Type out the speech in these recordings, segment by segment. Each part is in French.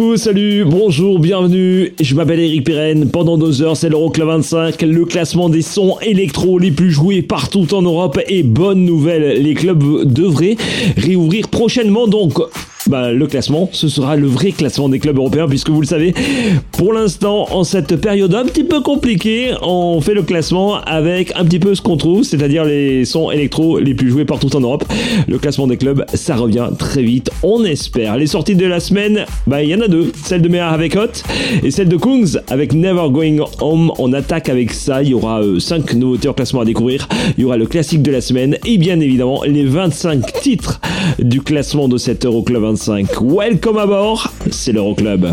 Coucou, salut, bonjour, bienvenue. Je m'appelle Eric Pirenne. Pendant deux heures, c'est l'Euroclub 25, le classement des sons électro les plus joués partout en Europe. Et bonne nouvelle, les clubs devraient réouvrir prochainement. Donc, bah, le classement, ce sera le vrai classement des clubs européens, puisque vous le savez, pour l'instant, en cette période un petit peu compliquée, on fait le classement avec un petit peu ce qu'on trouve, c'est-à-dire les sons électro les plus joués partout en Europe. Le classement des clubs, ça revient très vite, on espère. Les sorties de la semaine, bah, il y en a deux. Celle de Meyer avec Hot et celle de Kungs avec Never Going Home. On attaque avec ça. Il y aura 5 nouveautés en classement à découvrir. Il y aura le classique de la semaine et bien évidemment les 25 titres du classement de cet Euroclub 25. Welcome à bord, c'est l'Euroclub.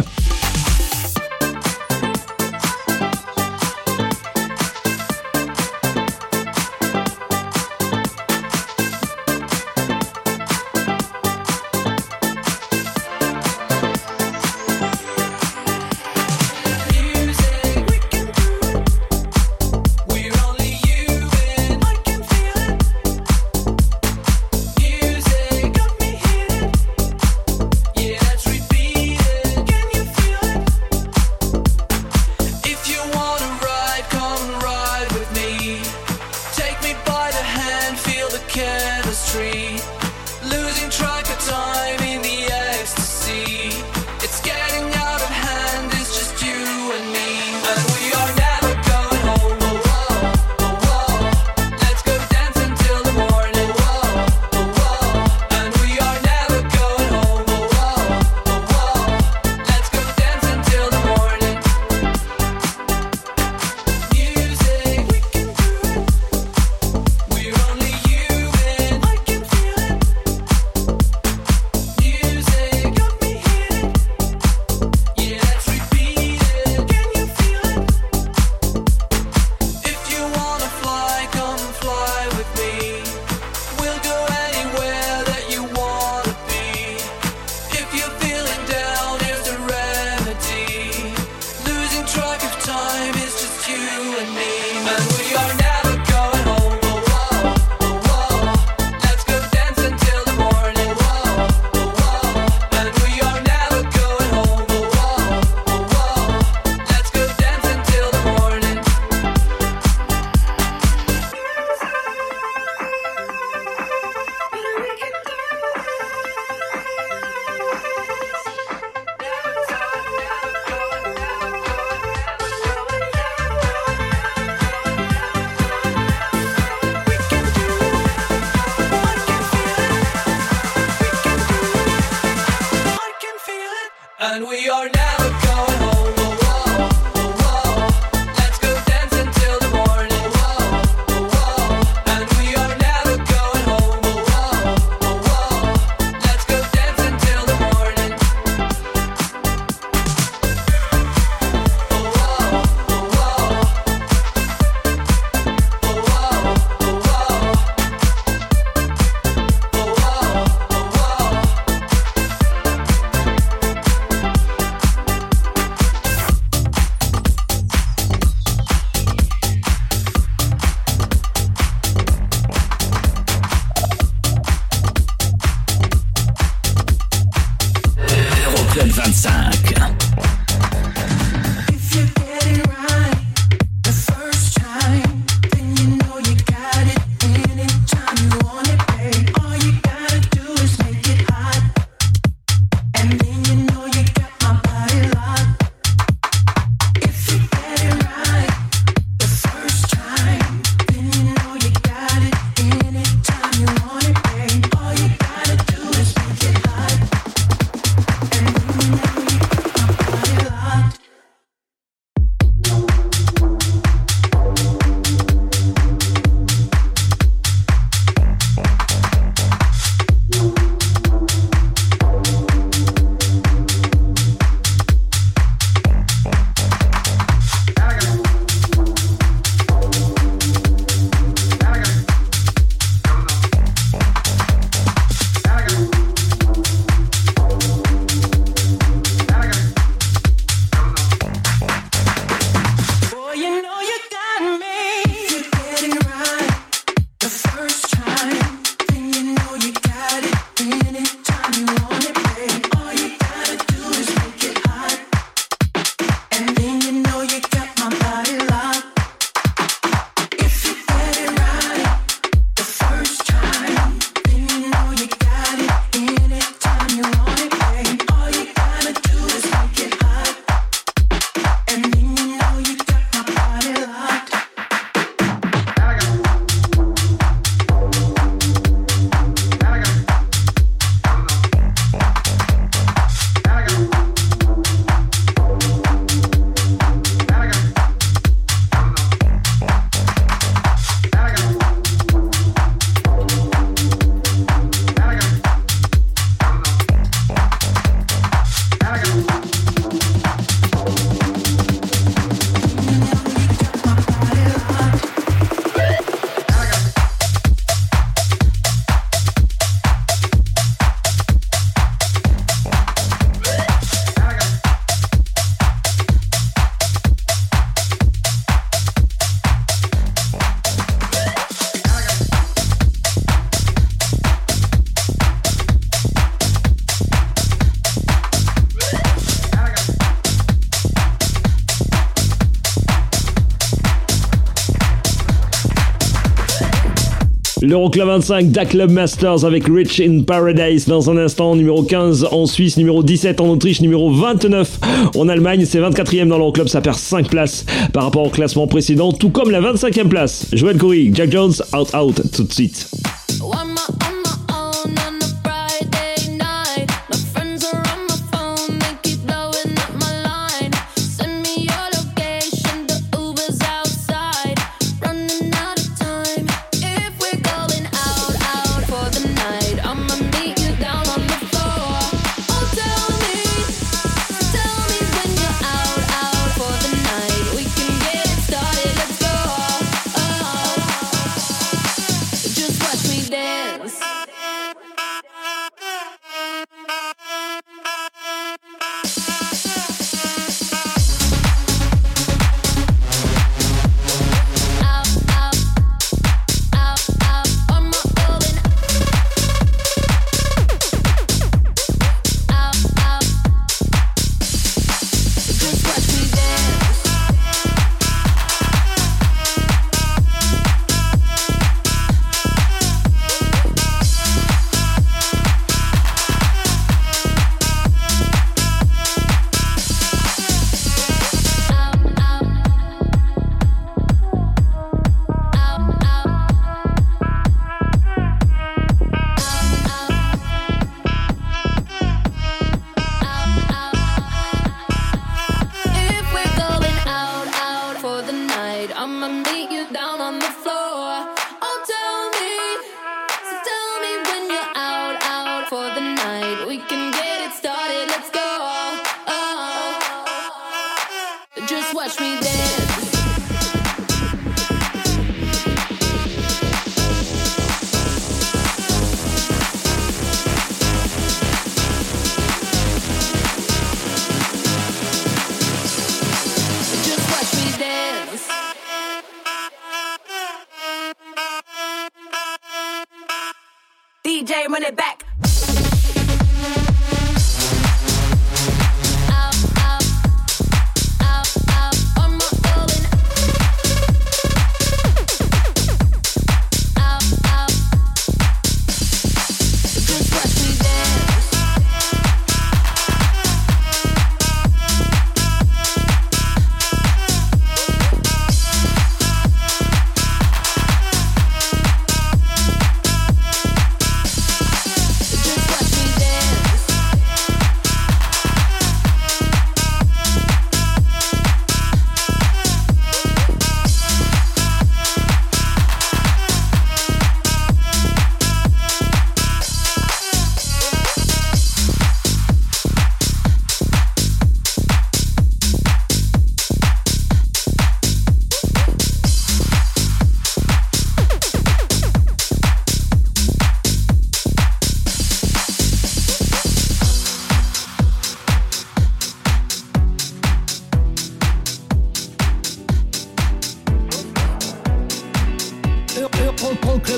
L'Euroclub 25 d'A-Club Masters avec Rich in Paradise dans un instant. Numéro 15 en Suisse, numéro 17 en Autriche, numéro 29 en Allemagne. C'est 24e dans l'Euroclub, ça perd 5 places par rapport au classement précédent, tout comme la 25e place. Joël Coury, Jack Jones, out out tout de suite.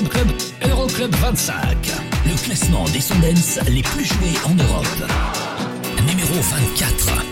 Club Club 25. Le classement des Sundance les plus joués en Europe. Numéro 24.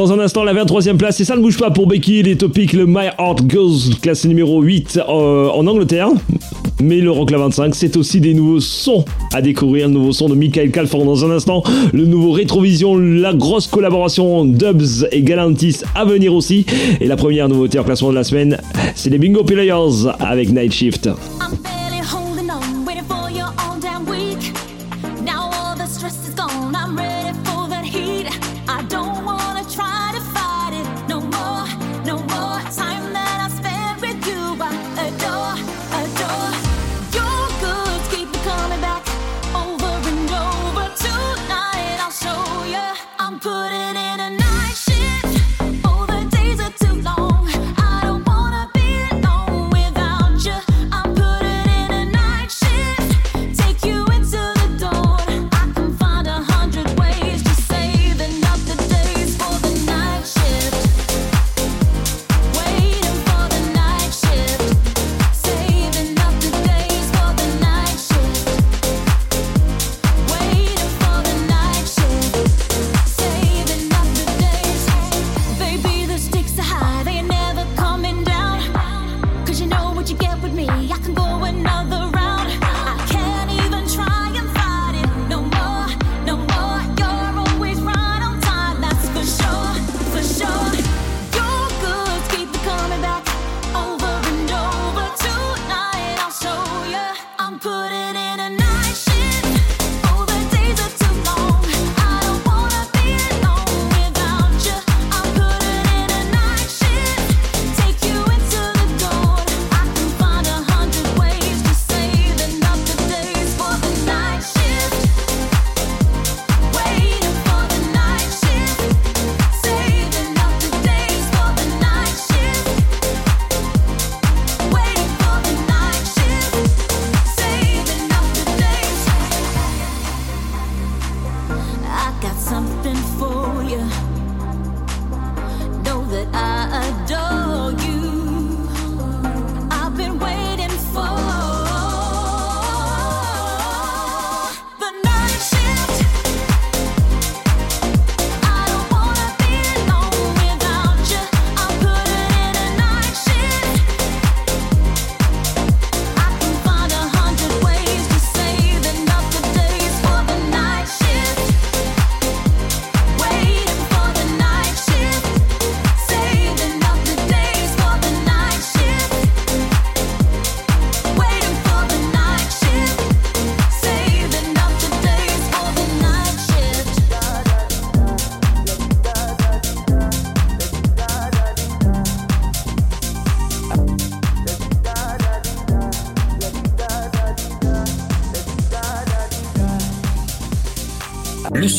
Dans un instant, la 23e place, et ça ne bouge pas pour Becky, les topics, le My Heart Goes, classé numéro 8 euh, en Angleterre. Mais le Rock la 25, c'est aussi des nouveaux sons à découvrir. Le nouveau son de Michael Calfort dans un instant. Le nouveau Rétrovision, la grosse collaboration Dubs et Galantis à venir aussi. Et la première nouveauté en classement de la semaine, c'est les Bingo Players avec Night Shift.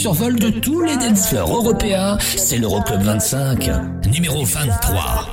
survol de tous les dancers européens, c'est l'Euroclub 25, numéro 23.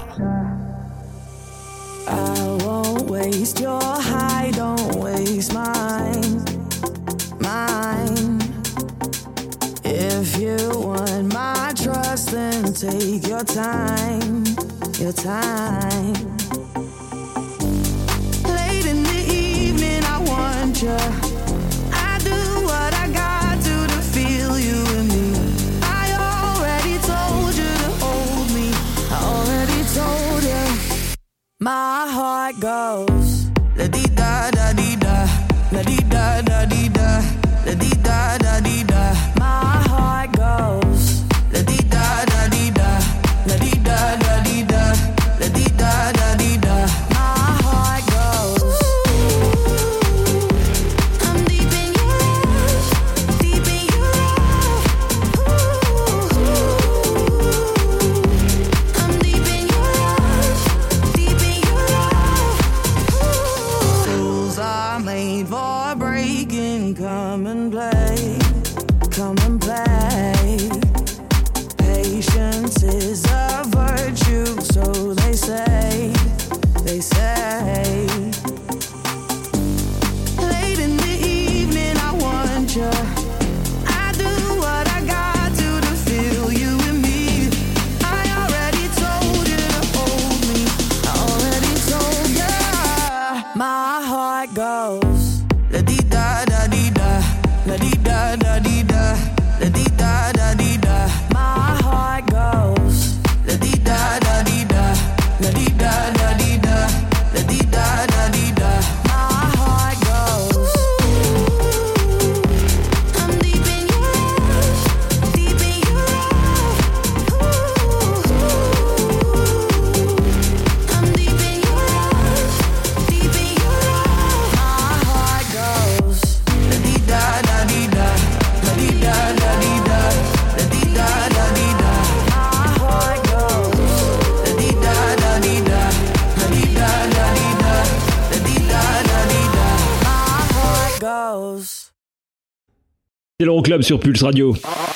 Sur Pulse Radio. Ah.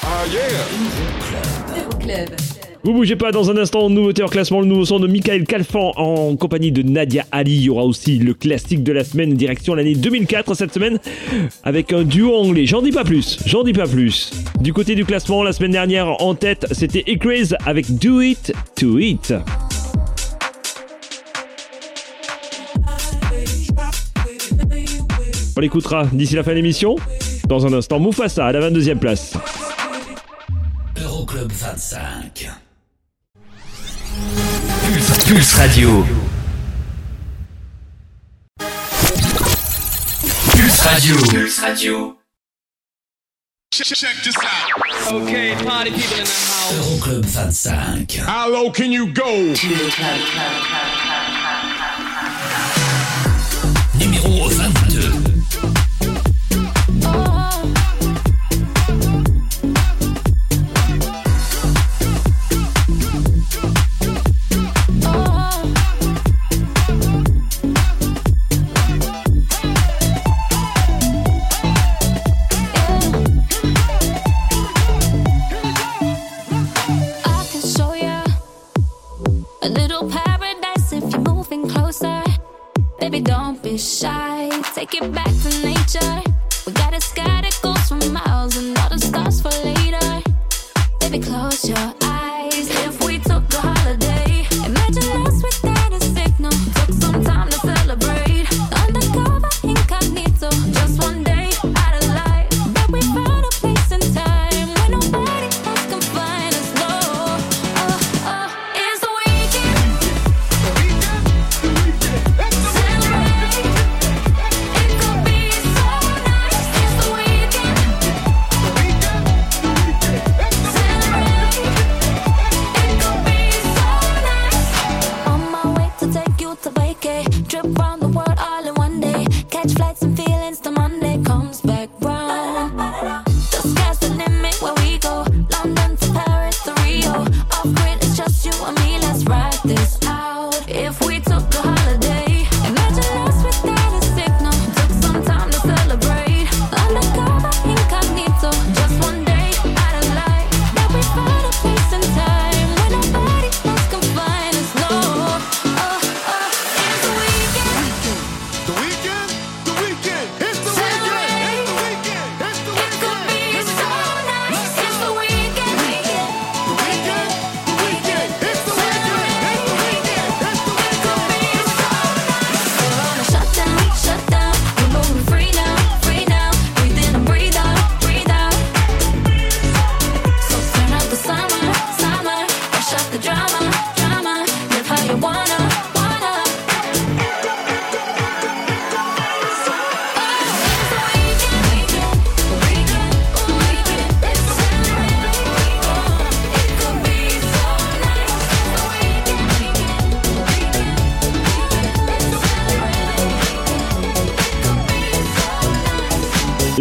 Vous bougez pas dans un instant, nouveauté en classement, le nouveau son de Michael Calfan en compagnie de Nadia Ali. Il y aura aussi le classique de la semaine, direction l'année 2004 cette semaine, avec un duo anglais. J'en dis pas plus, j'en dis pas plus. Du côté du classement, la semaine dernière, en tête, c'était Ecraze avec Do It To It. On l'écoutera d'ici la fin de l'émission dans un instant. Moufassa à la 22e place. Euroclub 25. Pulse, Pulse Radio. Pulse Radio. Pulse Radio. Check, this out. Party people in the house. Euroclub 25. How low can you go? shy. Take it back to nature. We got a sky that goes for miles and all the stars for later. Baby, close your eyes.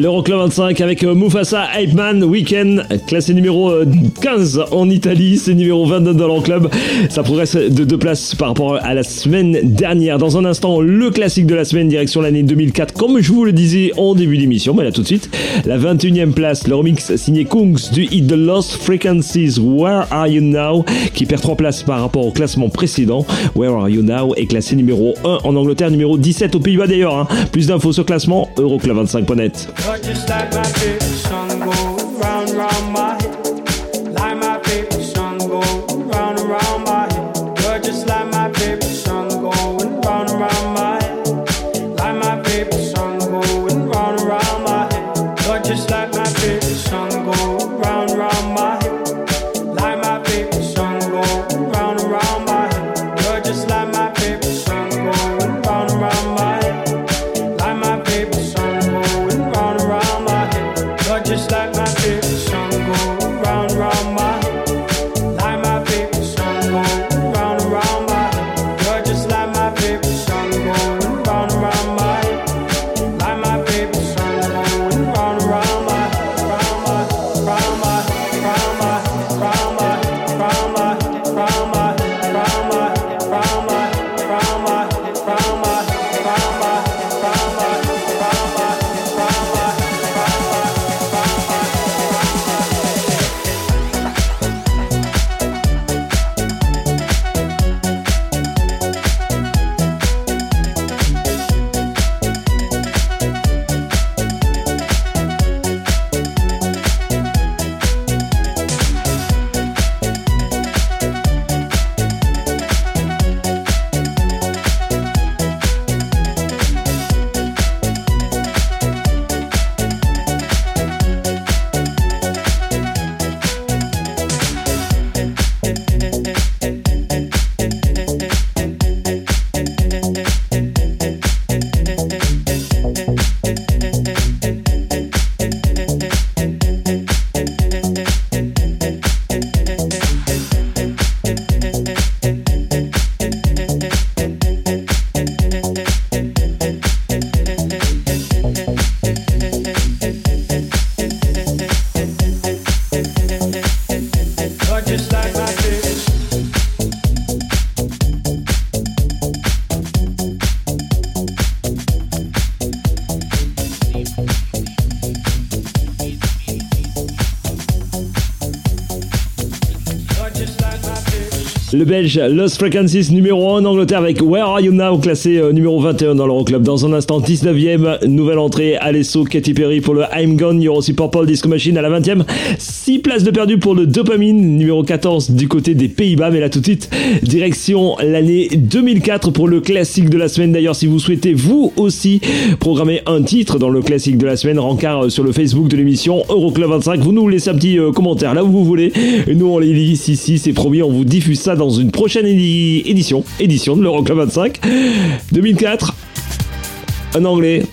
L'Euroclub 25 avec euh, Mufasa Hype Man Weekend, classé numéro euh, 15 en Italie, c'est numéro 22 dans l'Euroclub. Ça progresse de deux places par rapport à la semaine dernière. Dans un instant, le classique de la semaine, direction l'année 2004. Comme je vous le disais en début d'émission, mais là tout de suite, la 21e place, le remix signé Kungs du hit The Lost Frequencies, Where Are You Now, qui perd 3 places par rapport au classement précédent. Where Are You Now? Est classé numéro 1 en Angleterre, numéro 17 aux Pays-Bas d'ailleurs. hein. Plus d'infos sur classement, euroclub25.net. But just like my favorite song go round round Le belge Lost Frequencies numéro 1 en Angleterre avec Where Are You Now classé euh, numéro 21 dans l'Euroclub. Dans un instant 19e, nouvelle entrée Alesso Katy Perry pour le I'm Gone. Il y aura Disco Machine à la 20e. 6 places de perdu pour le Dopamine numéro 14 du côté des Pays-Bas. Mais là tout de suite, direction l'année 2004 pour le classique de la semaine. D'ailleurs, si vous souhaitez vous aussi programmer un titre dans le classique de la semaine, rencard sur le Facebook de l'émission Euroclub 25. Vous nous laissez un petit euh, commentaire là où vous voulez. Et nous on les lit ici, ici c'est promis, on vous diffuse ça dans une prochaine édi- édition, édition de l'Euroclub 25. 2004, un anglais,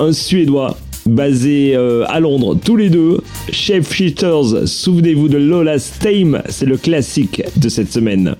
un suédois, basé euh, à Londres, tous les deux. Chef Shifters, souvenez-vous de Lola Stame, c'est le classique de cette semaine.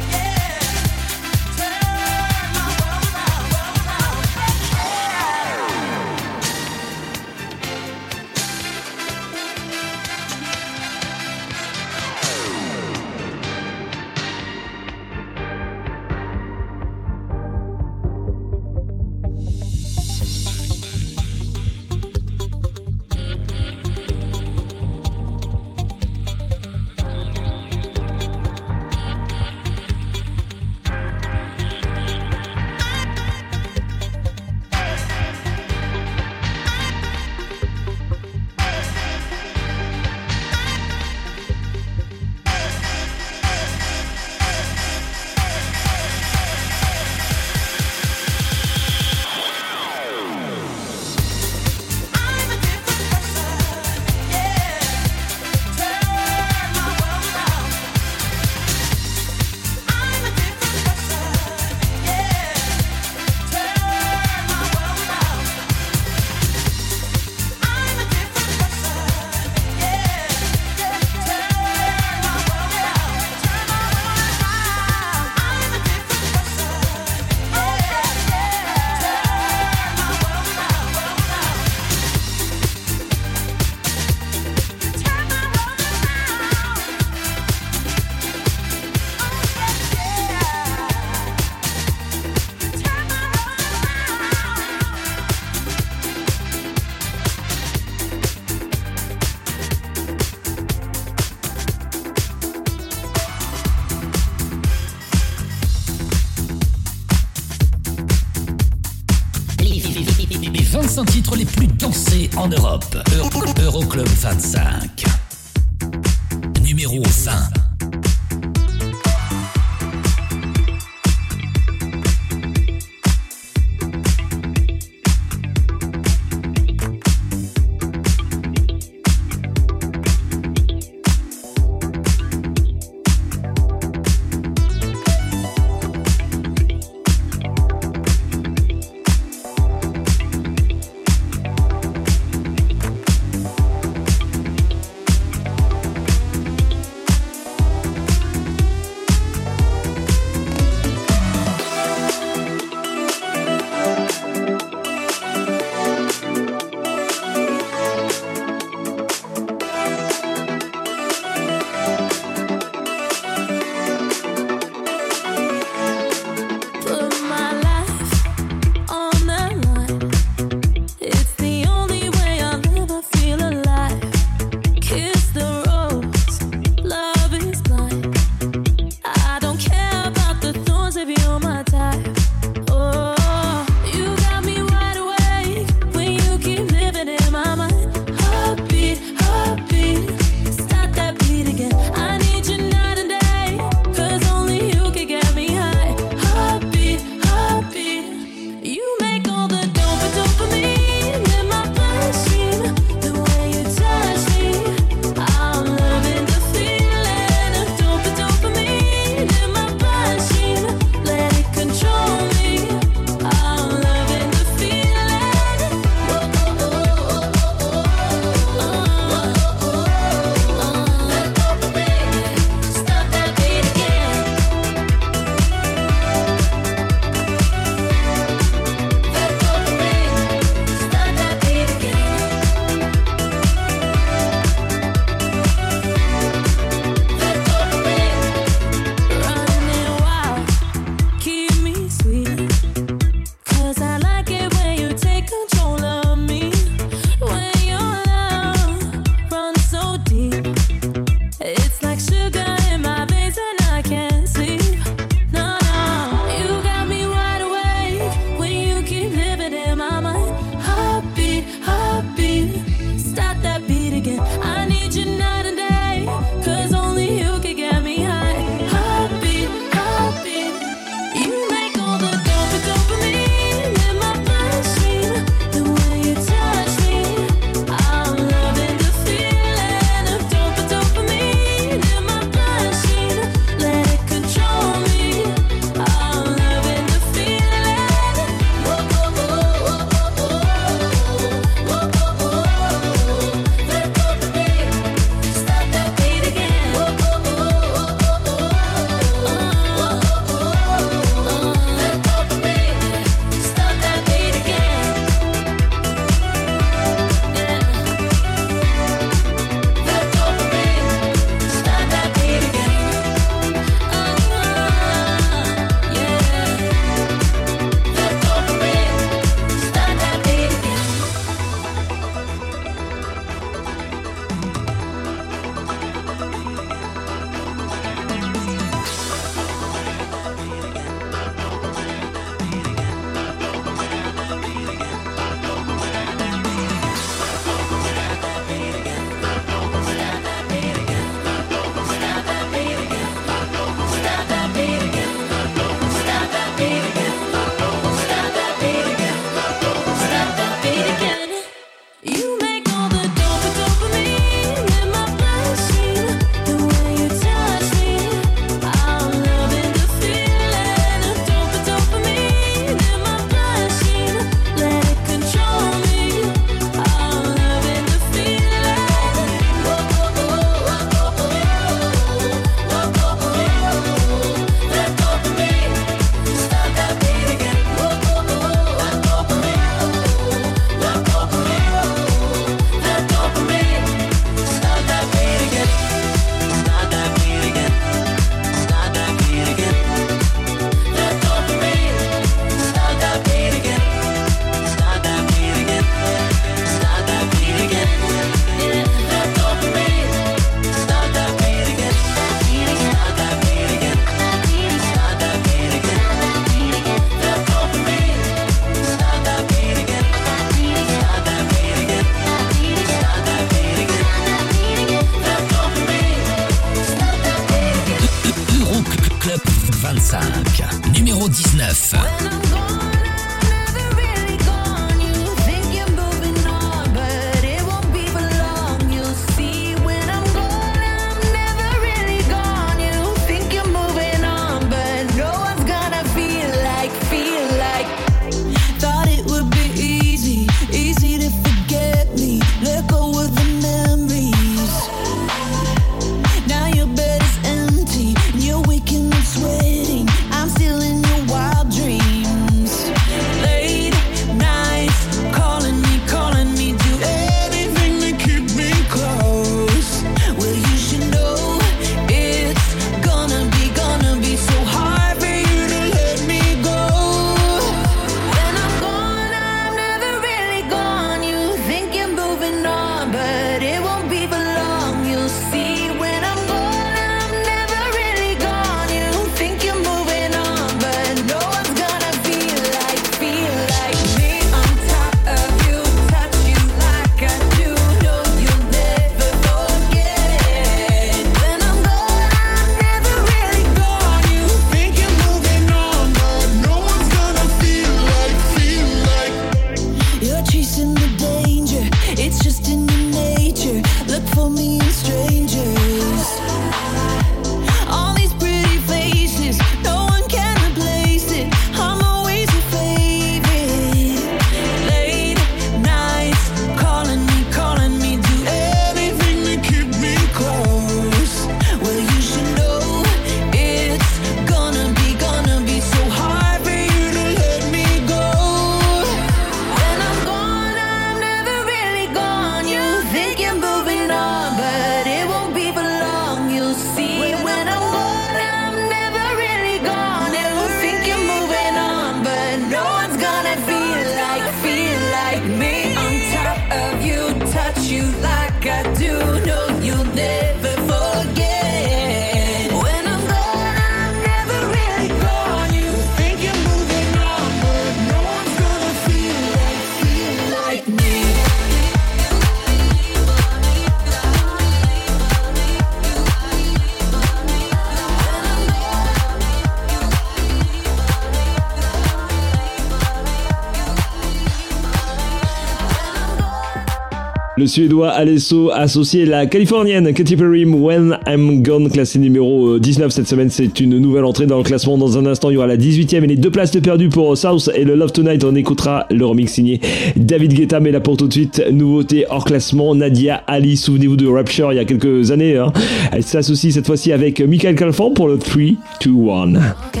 Le Suédois Alesso associé la Californienne Katy Perry When I'm Gone, classé numéro euh, 19 cette semaine. C'est une nouvelle entrée dans le classement. Dans un instant, il y aura la 18e et les deux places de perdu pour South et le Love Tonight. On écoutera le remix signé David Guetta. Mais là pour tout de suite, nouveauté hors classement. Nadia Ali, souvenez-vous de Rapture il y a quelques années. Hein. Elle s'associe cette fois-ci avec Michael Calfan pour le 3, 2, 1.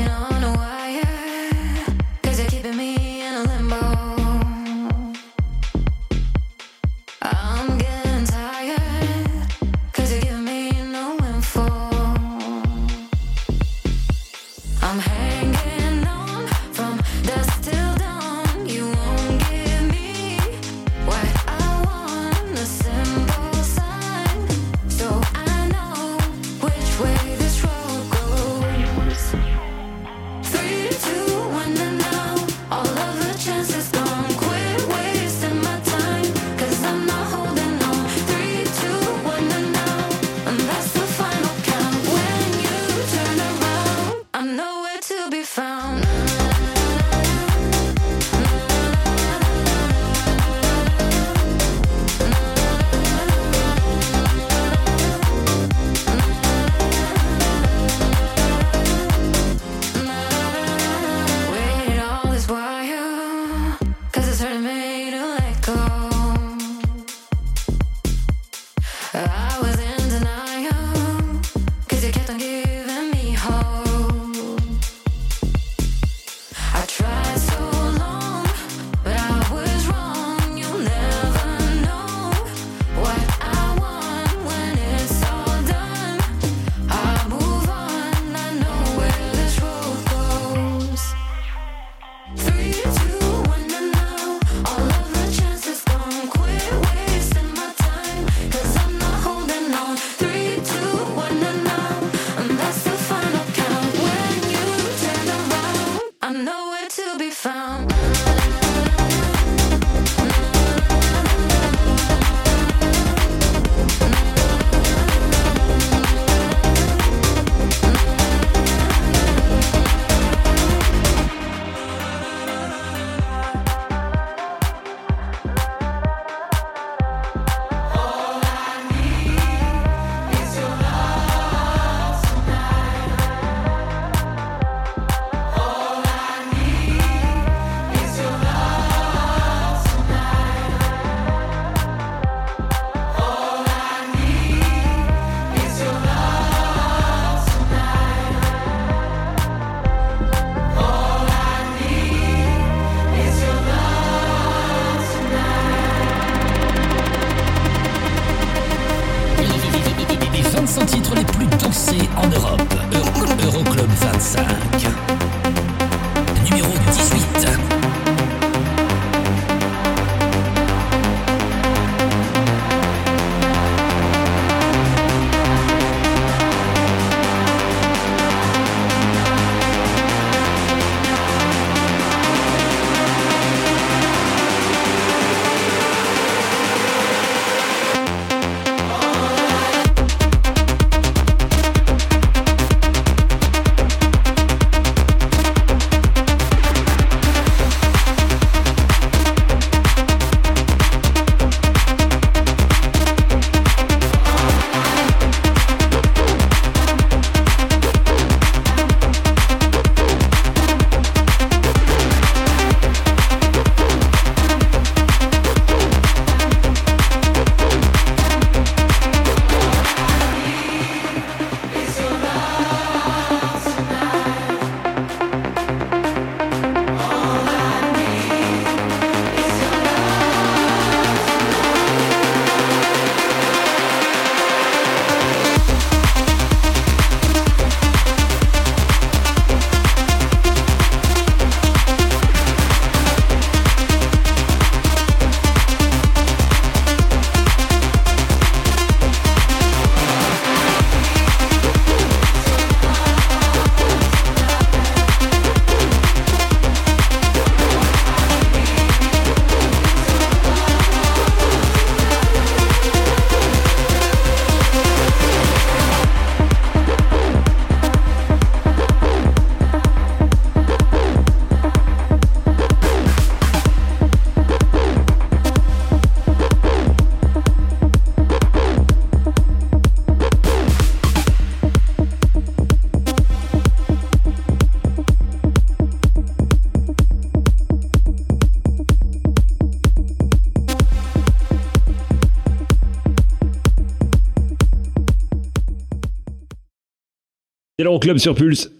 Euroclub sur Pulse.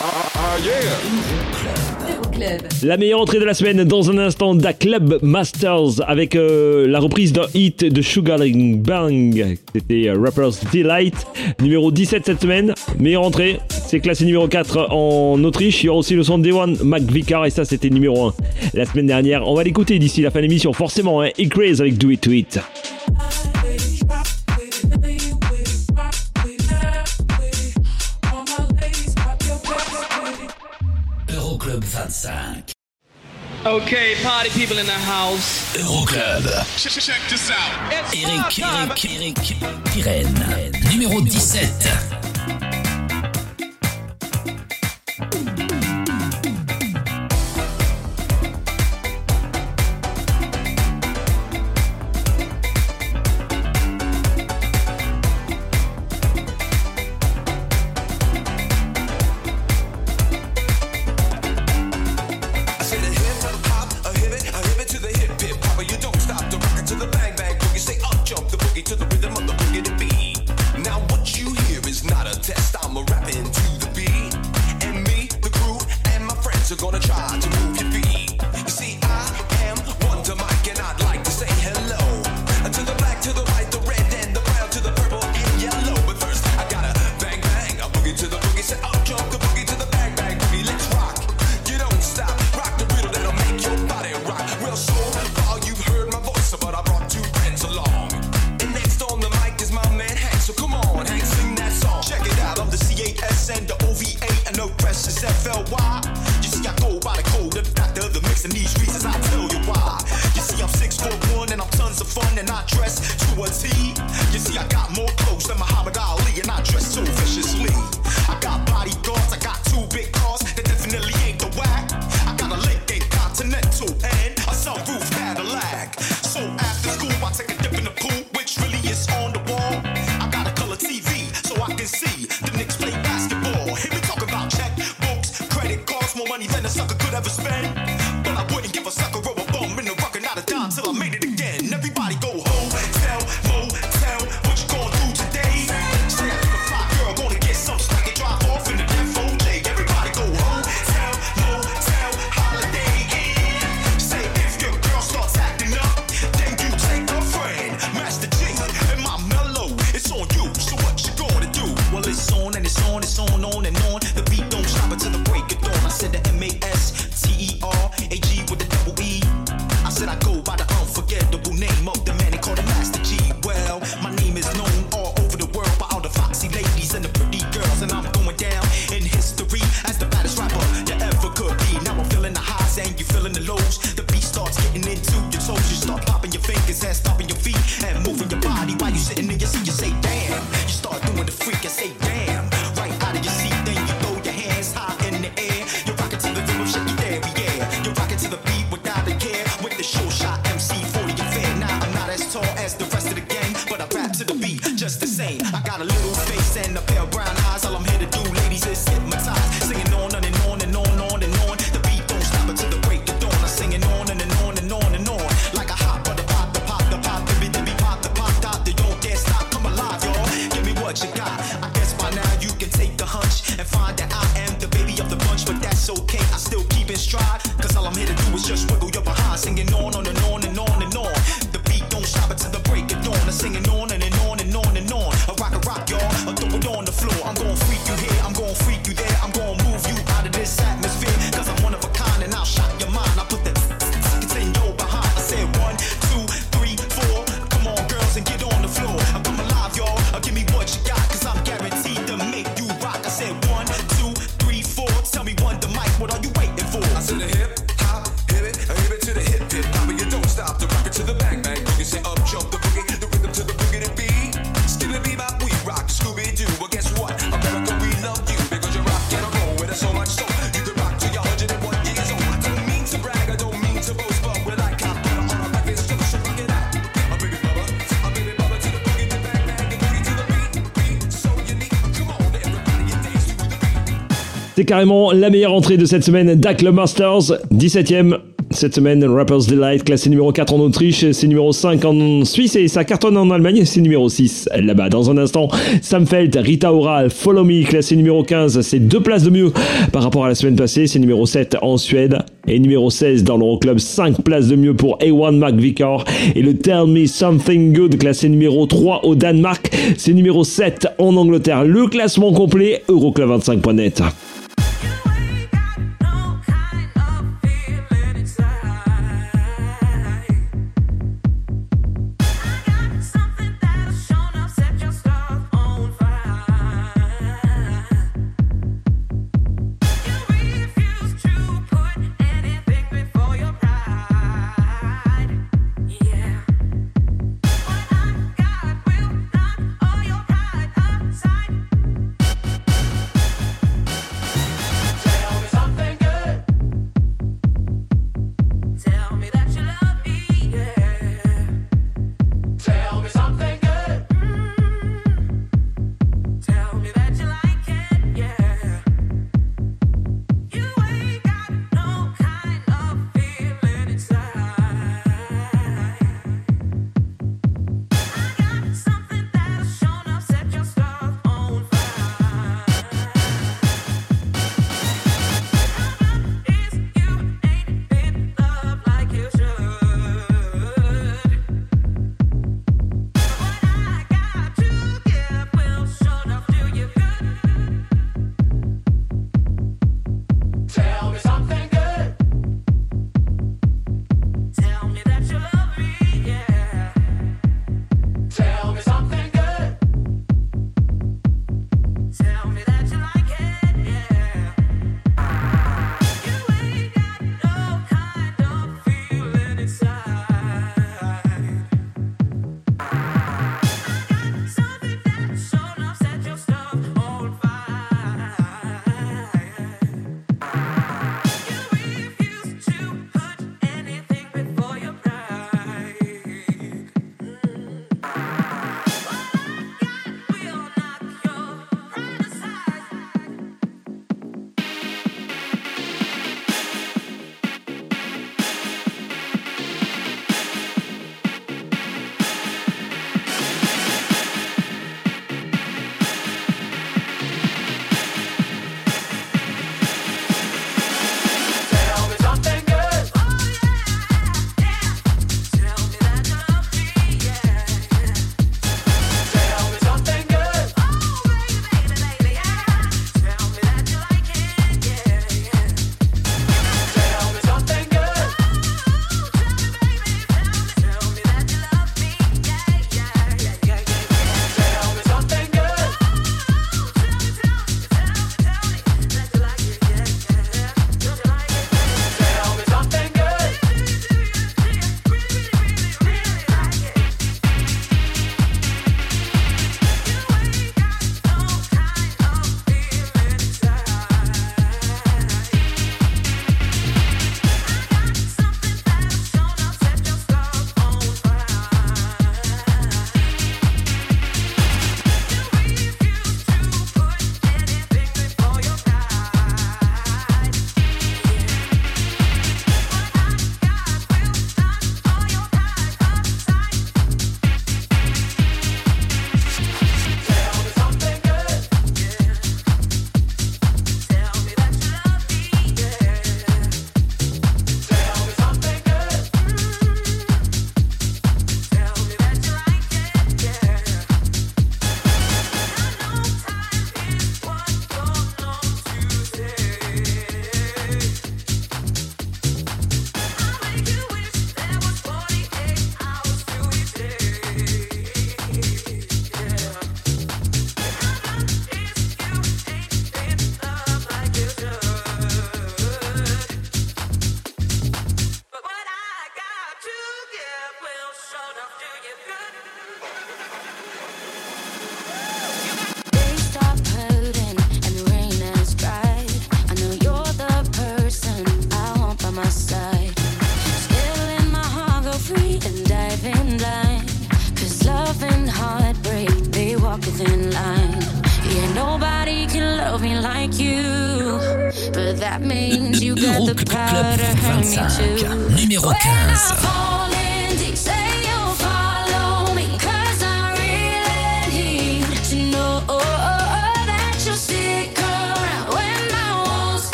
Ah, ah, La meilleure entrée de la semaine dans un instant Da Club Masters avec euh, la reprise d'un hit de Sugar Bang. C'était euh, Rapper's Delight, numéro 17 cette semaine. Meilleure entrée, c'est classé numéro 4 en Autriche. Il y aura aussi le son de Dewan McVicar et ça c'était numéro 1 la semaine dernière. On va l'écouter d'ici la fin de l'émission forcément. Hein, Craze avec Do It To It. Okay, party people in the house. Euroclub. Check, check this out. Eric, Eric, Eric, Eric, Irene, numéro 17. C'était carrément la meilleure entrée de cette semaine Dak Masters, 17ème. Cette semaine, Rapper's Delight, classé numéro 4 en Autriche, c'est numéro 5 en Suisse et ça cartonne en Allemagne, c'est numéro 6 là-bas. Dans un instant, Samfeld, Rita Ora, Follow Me, classé numéro 15, c'est deux places de mieux par rapport à la semaine passée, c'est numéro 7 en Suède et numéro 16 dans l'Euroclub, 5 places de mieux pour A1 McVicar et le Tell Me Something Good, classé numéro 3 au Danemark, c'est numéro 7 en Angleterre. Le classement complet, euroclub25.net.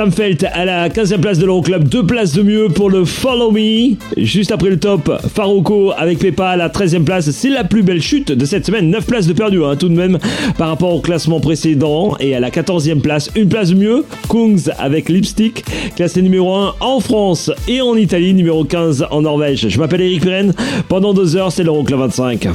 Samfelt à la 15e place de l'Euroclub, deux places de mieux pour le Follow Me. Juste après le top, Faroco avec Pepa à la 13e place. C'est la plus belle chute de cette semaine, 9 places de perdu hein, tout de même par rapport au classement précédent. Et à la 14e place, une place de mieux, Kungs avec Lipstick, classé numéro 1 en France et en Italie, numéro 15 en Norvège. Je m'appelle Eric Pirenne, pendant deux heures c'est l'Euroclub 25.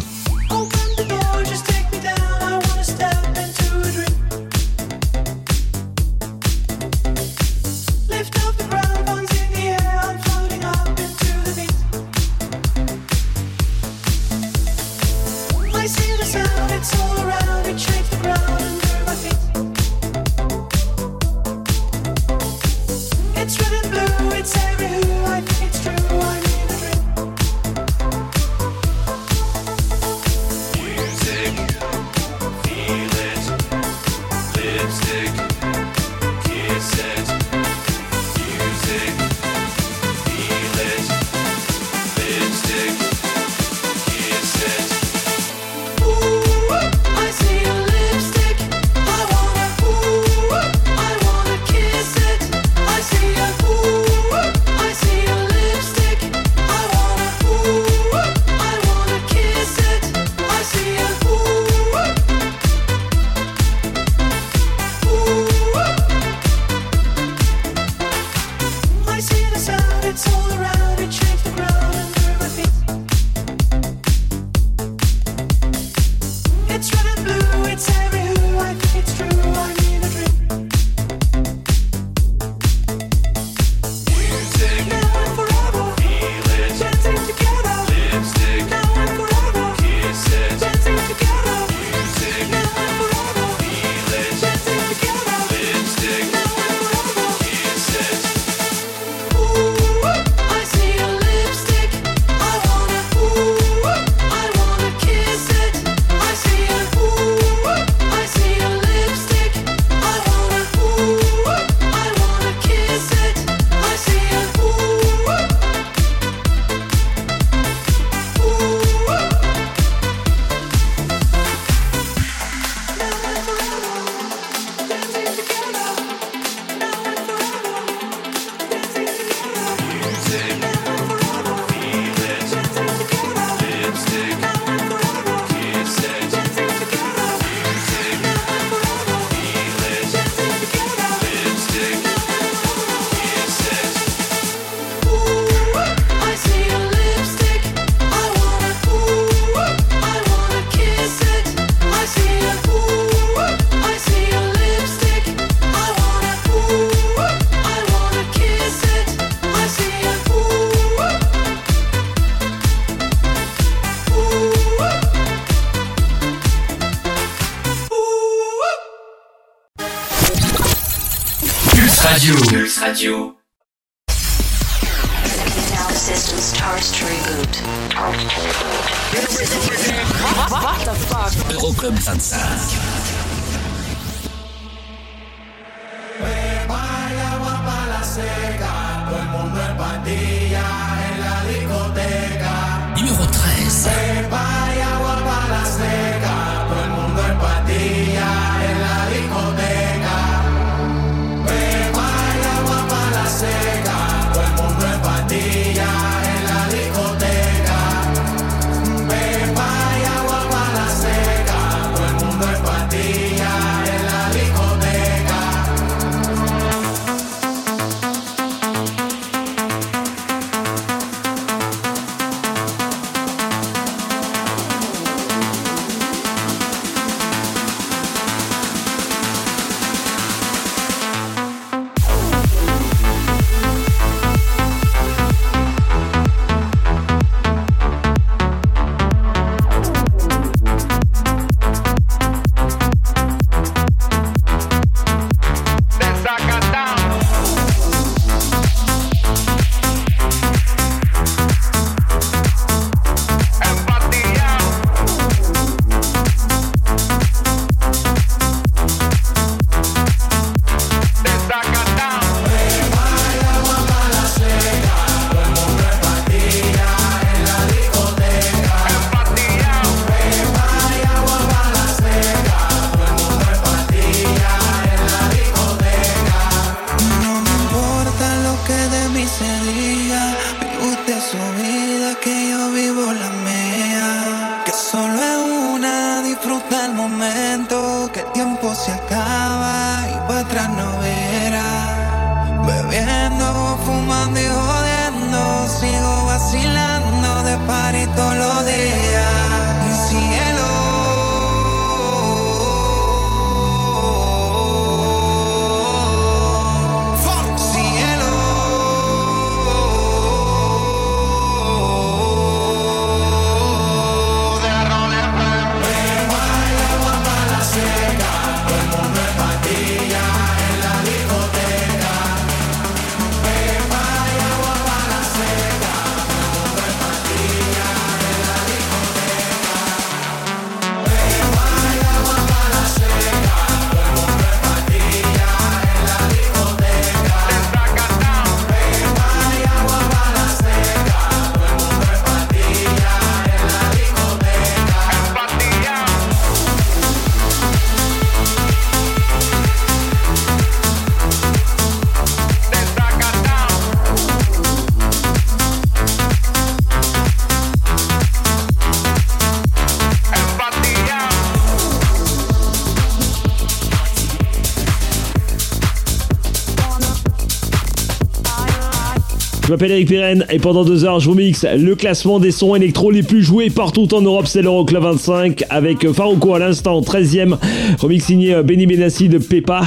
M'appelle Eric Pirenne et pendant deux heures, je vous mixe le classement des sons électro les plus joués partout en Europe. C'est l'Euroclub 25 avec Farouko à l'instant, 13e. Remix signé Benny Benassi de Pepa.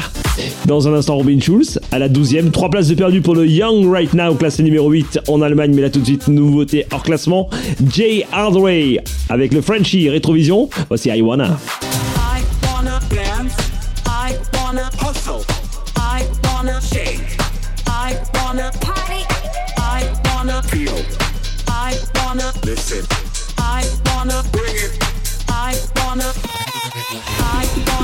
Dans un instant, Robin Schulz à la 12e. Trois places de perdu pour le Young Right Now, classé numéro 8 en Allemagne. Mais là, tout de suite, nouveauté hors classement. Jay Hardway avec le Frenchie Rétrovision. Voici I Wanna. Wanna listen. I wanna bring it. I wanna. I want,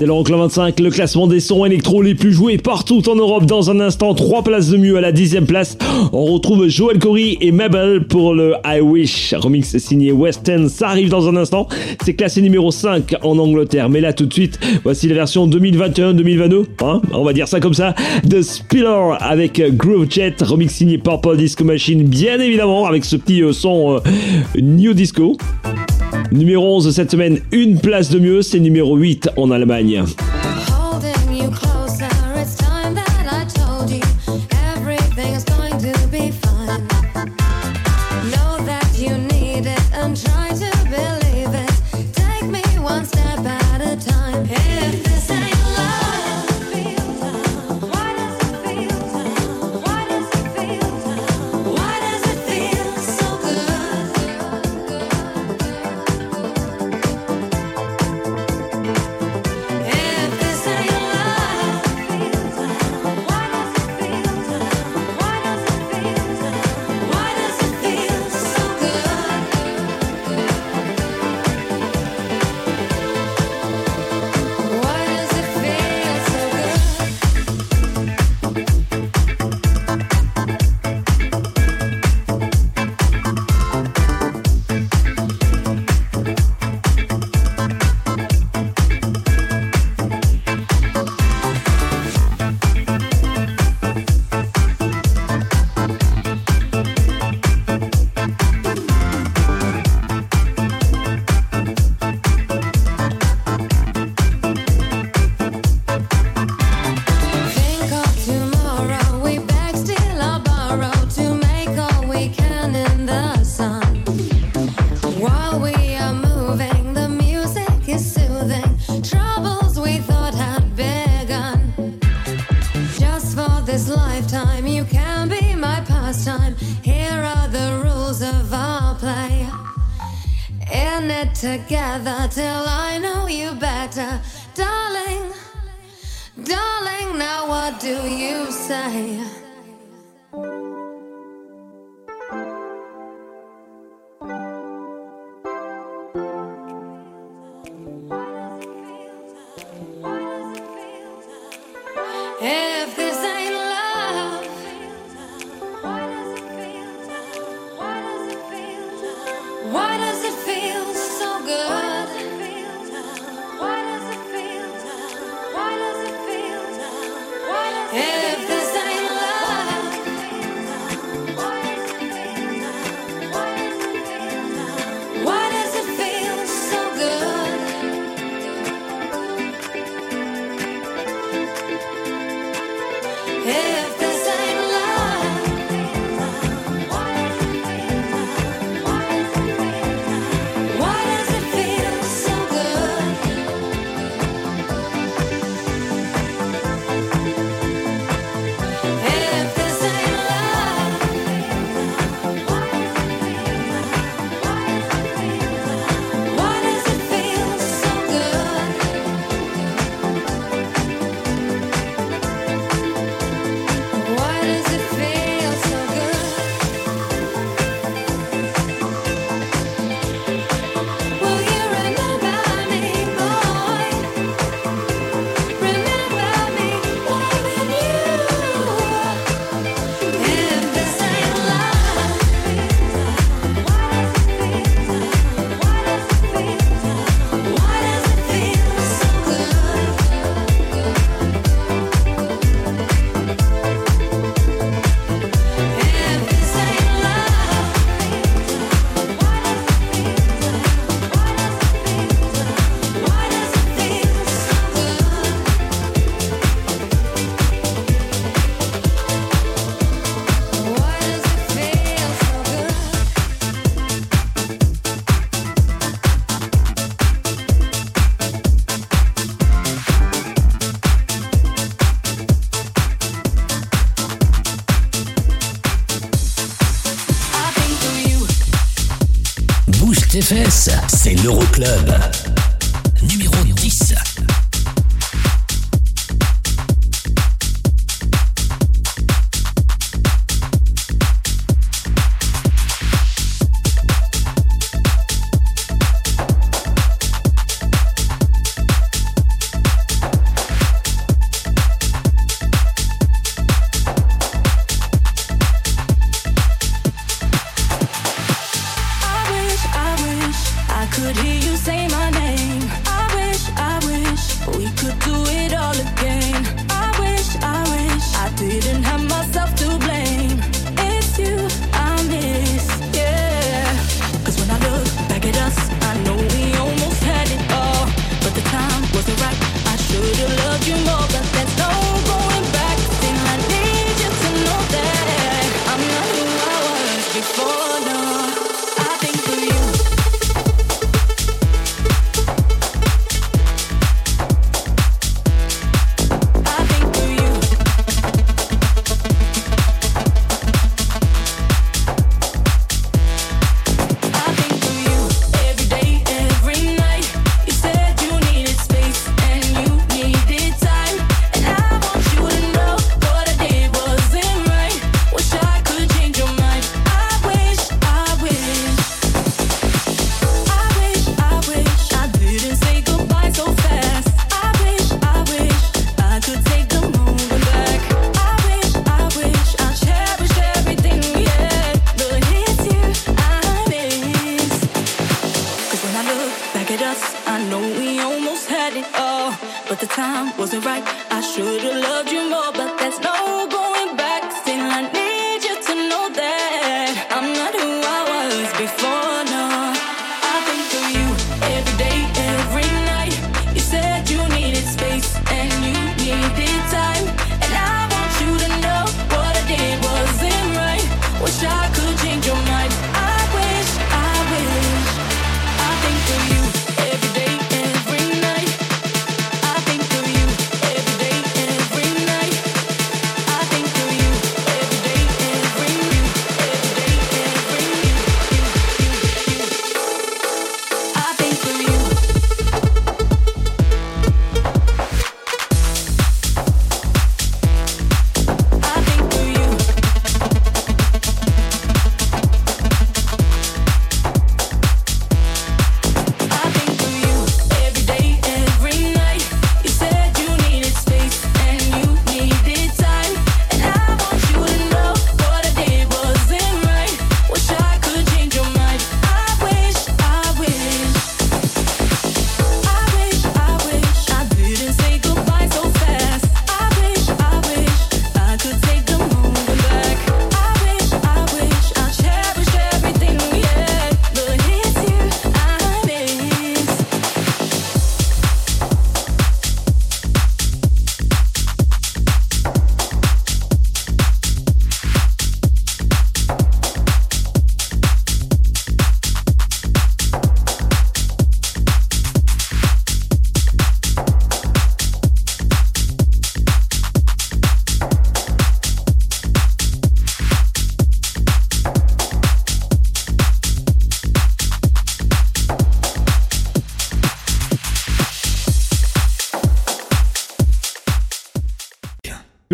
C'est l'Euroclub 25, le classement des sons électro les plus joués partout en Europe. Dans un instant, 3 places de mieux à la dixième place. On retrouve Joel Corey et Mabel pour le I Wish. Remix signé Weston, ça arrive dans un instant. C'est classé numéro 5 en Angleterre. Mais là, tout de suite, voici la version 2021-2022. Hein On va dire ça comme ça. The Spiller avec Groove Jet. Remix signé Purple Disco Machine, bien évidemment, avec ce petit euh, son euh, New Disco. Numéro 11 cette semaine, une place de mieux, c'est numéro 8 en Allemagne. c'est l'Euroclub. us. I know we almost had it all, but the time wasn't right. I should have loved you more, but there's no going back.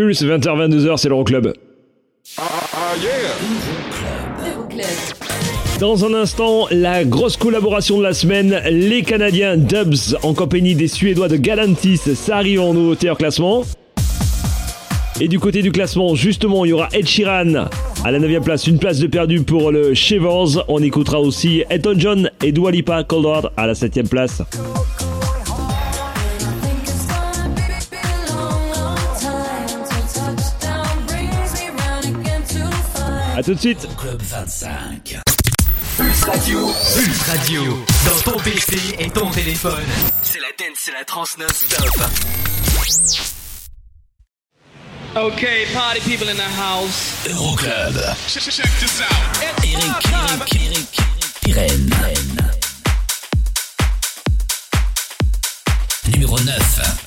Pulse 20h-22h, c'est l'Euroclub. Euroclub. Dans un instant, la grosse collaboration de la semaine, les Canadiens Dubs en compagnie des Suédois de Galantis, ça arrive en nouveauté en classement. Et du côté du classement, justement, il y aura Ed Sheeran à la 9 place, une place de perdu pour le Shivers. On écoutera aussi Elton John et Dua Lipa à la 7 place. A tout de suite. Club 25. Pulse Radio. Pulse Radio. Dans ton PC et ton téléphone. C'est la dance, c'est la trans non-stop. Okay, party people in the house. Euroclub. Check, check this out. Eric, Eric, Eric, Pirenne. Numéro 9.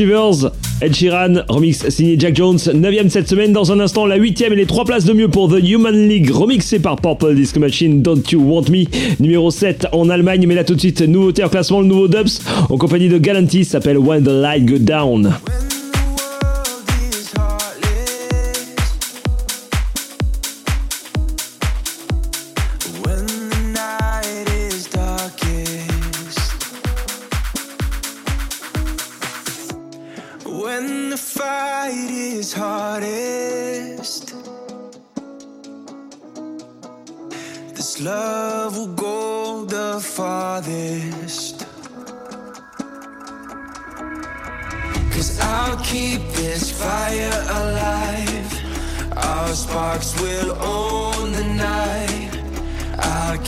Shivers, Ed Sheeran, remix signé Jack Jones, 9ème cette semaine. Dans un instant, la 8ème et les 3 places de mieux pour The Human League, remixé par Purple Disco Machine, Don't You Want Me, numéro 7 en Allemagne. Mais là tout de suite, nouveauté en classement, le nouveau Dubs, en compagnie de Galantis, s'appelle When the Light Go Down.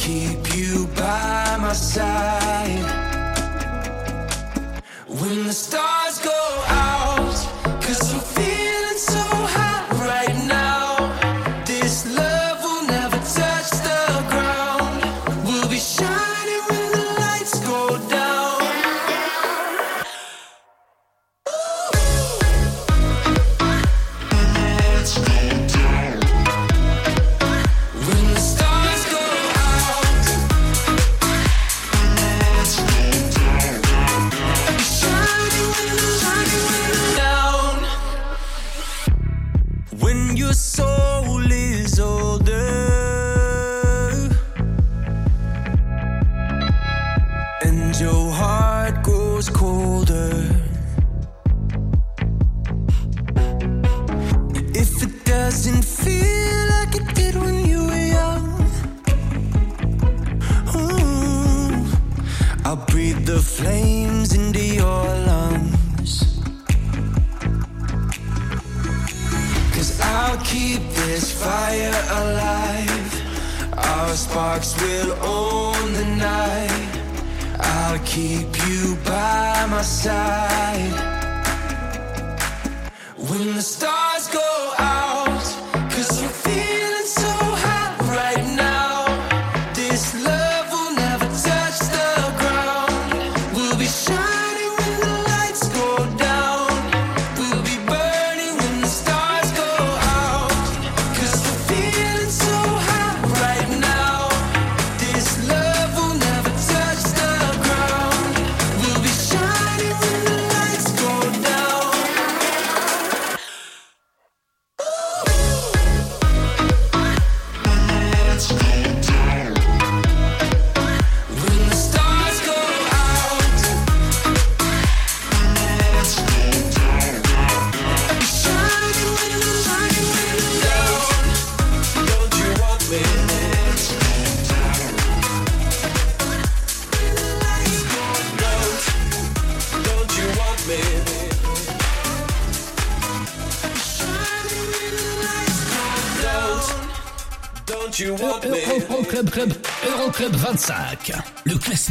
keep you by my side. When the stars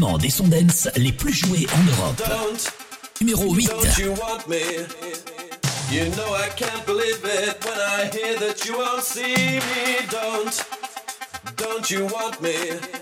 classement des sons dance les plus joués en Europe. Don't, Numéro 8. Don't You want me? You know I can't believe it when I hear that you won't see me. Don't, don't you want me?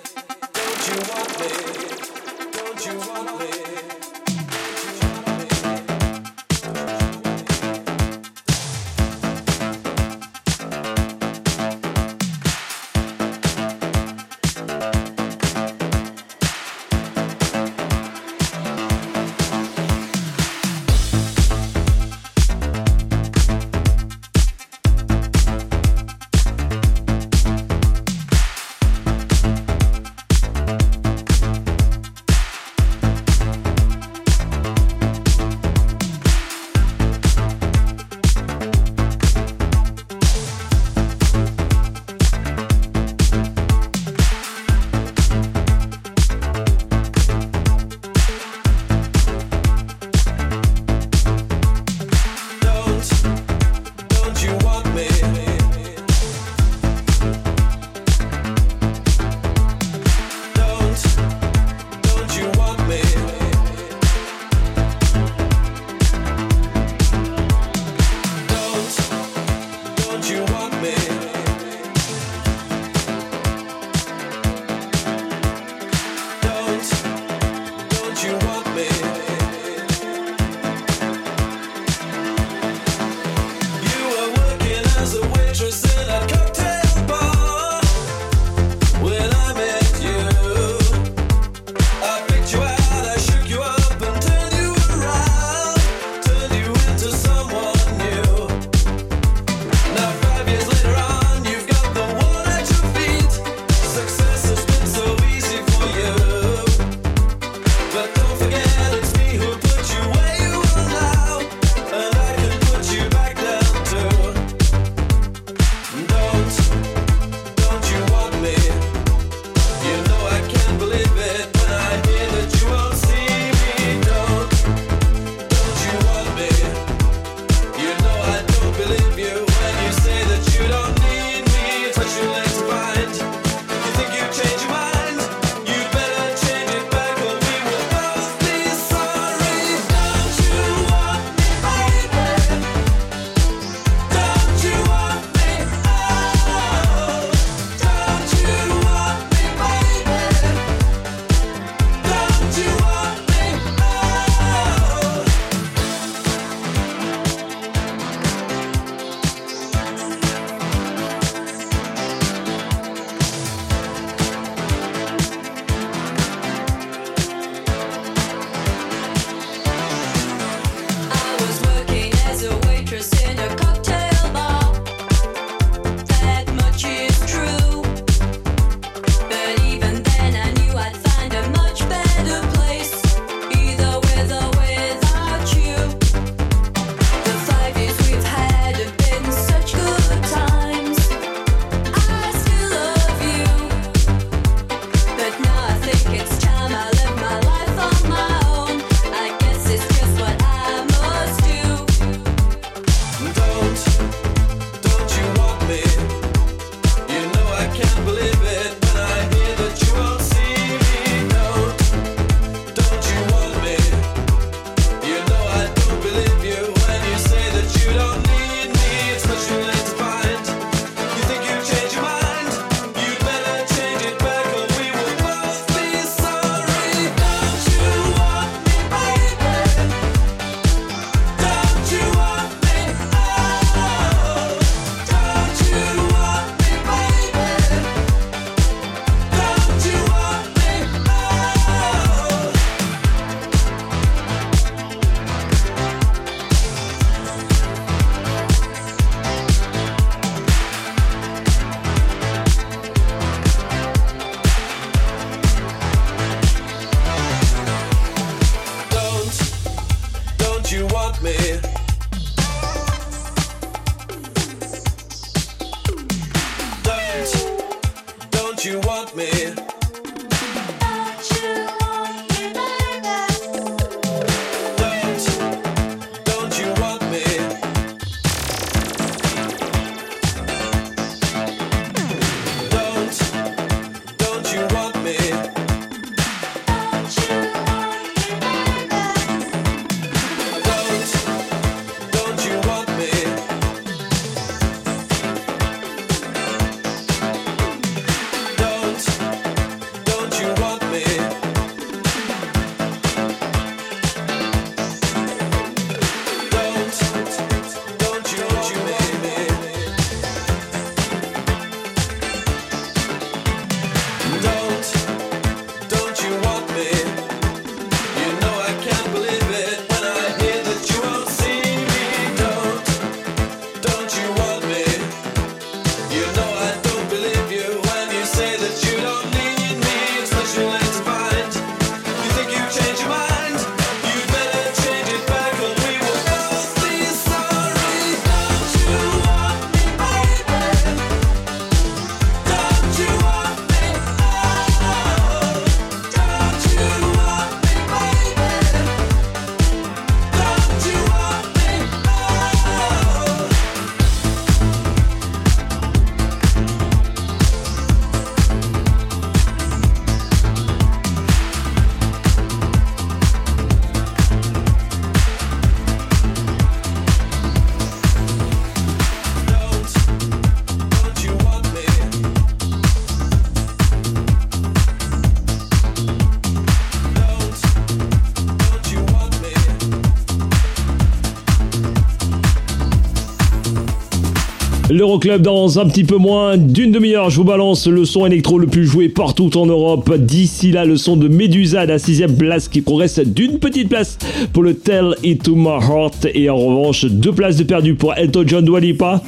l'Euroclub dans un petit peu moins d'une demi-heure. Je vous balance le son électro le plus joué partout en Europe. D'ici là, le son de Medusa la sixième place qui progresse d'une petite place pour le Tell It To My Heart. Et en revanche, deux places de perdu pour Elton John Dwalipa.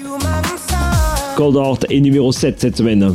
Cold Heart est numéro 7 cette semaine.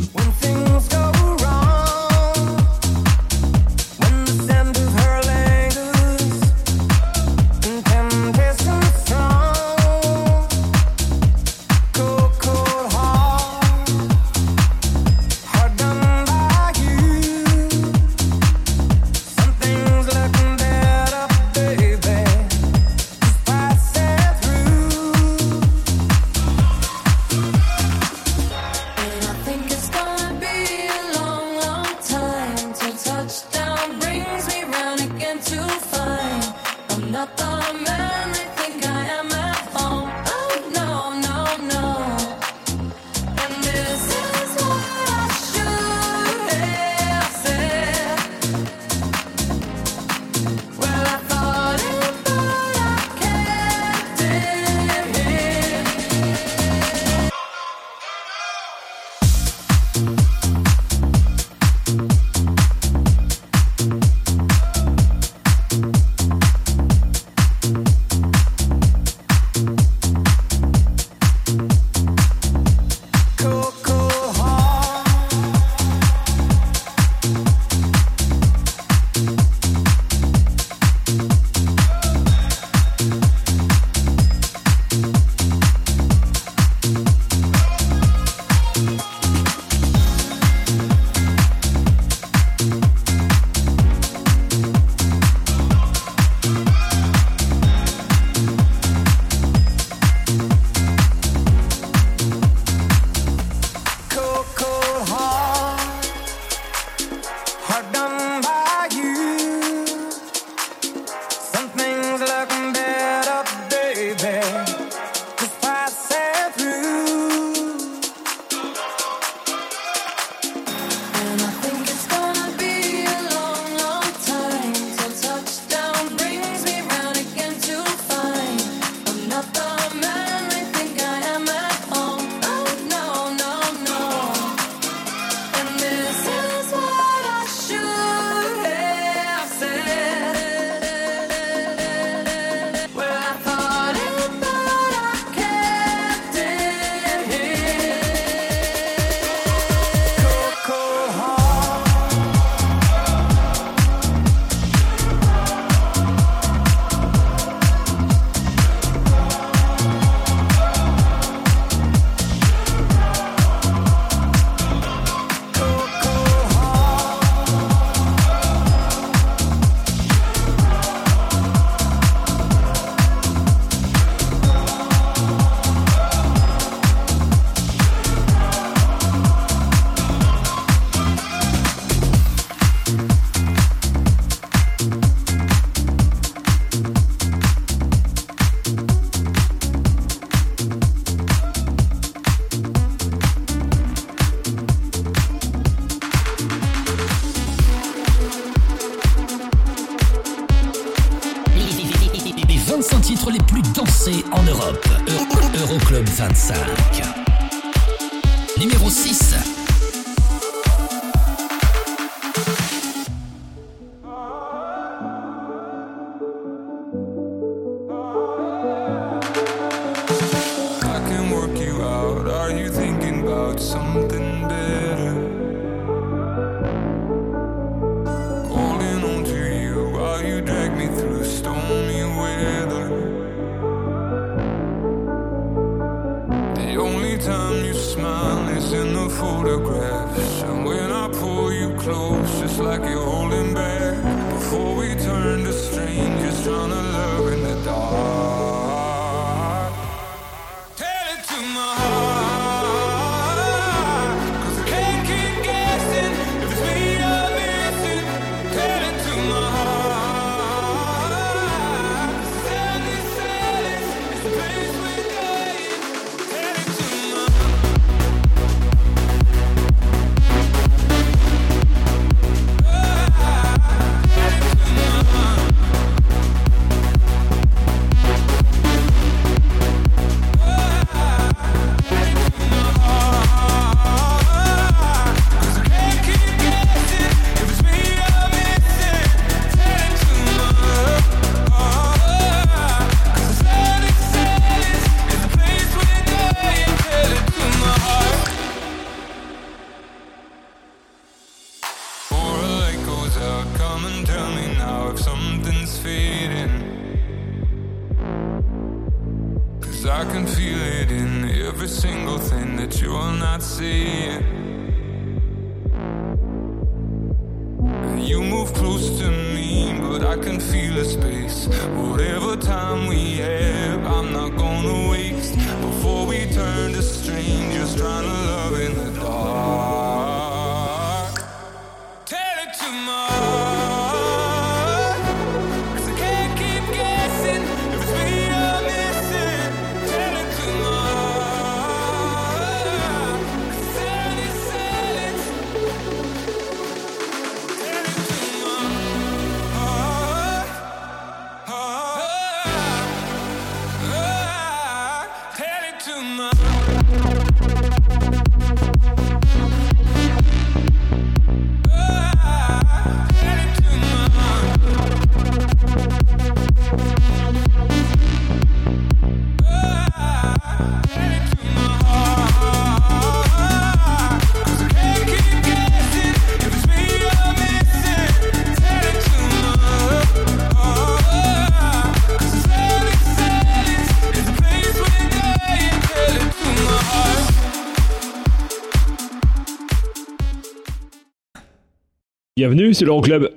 Bienvenue, c'est l'Euroclub.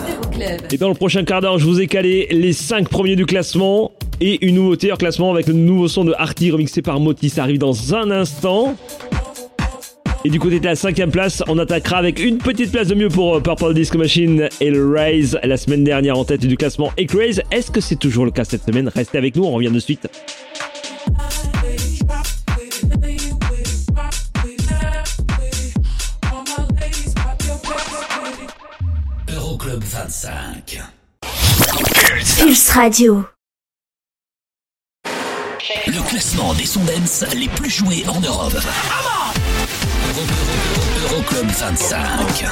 Euroclub. Et dans le prochain quart d'heure, je vous ai calé les 5 premiers du classement et une nouveauté en classement avec le nouveau son de Artie remixé par Moti. Ça arrive dans un instant. Et du côté de la cinquième place, on attaquera avec une petite place de mieux pour euh, Purple Disco Machine et le Rise la semaine dernière en tête du classement et Craze. Est-ce que c'est toujours le cas cette semaine? Restez avec nous, on revient de suite. 25. Pulse Radio. Le classement des sondens les plus joués en Europe. Euro- Euro- Euroclub 25.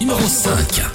Numéro 5.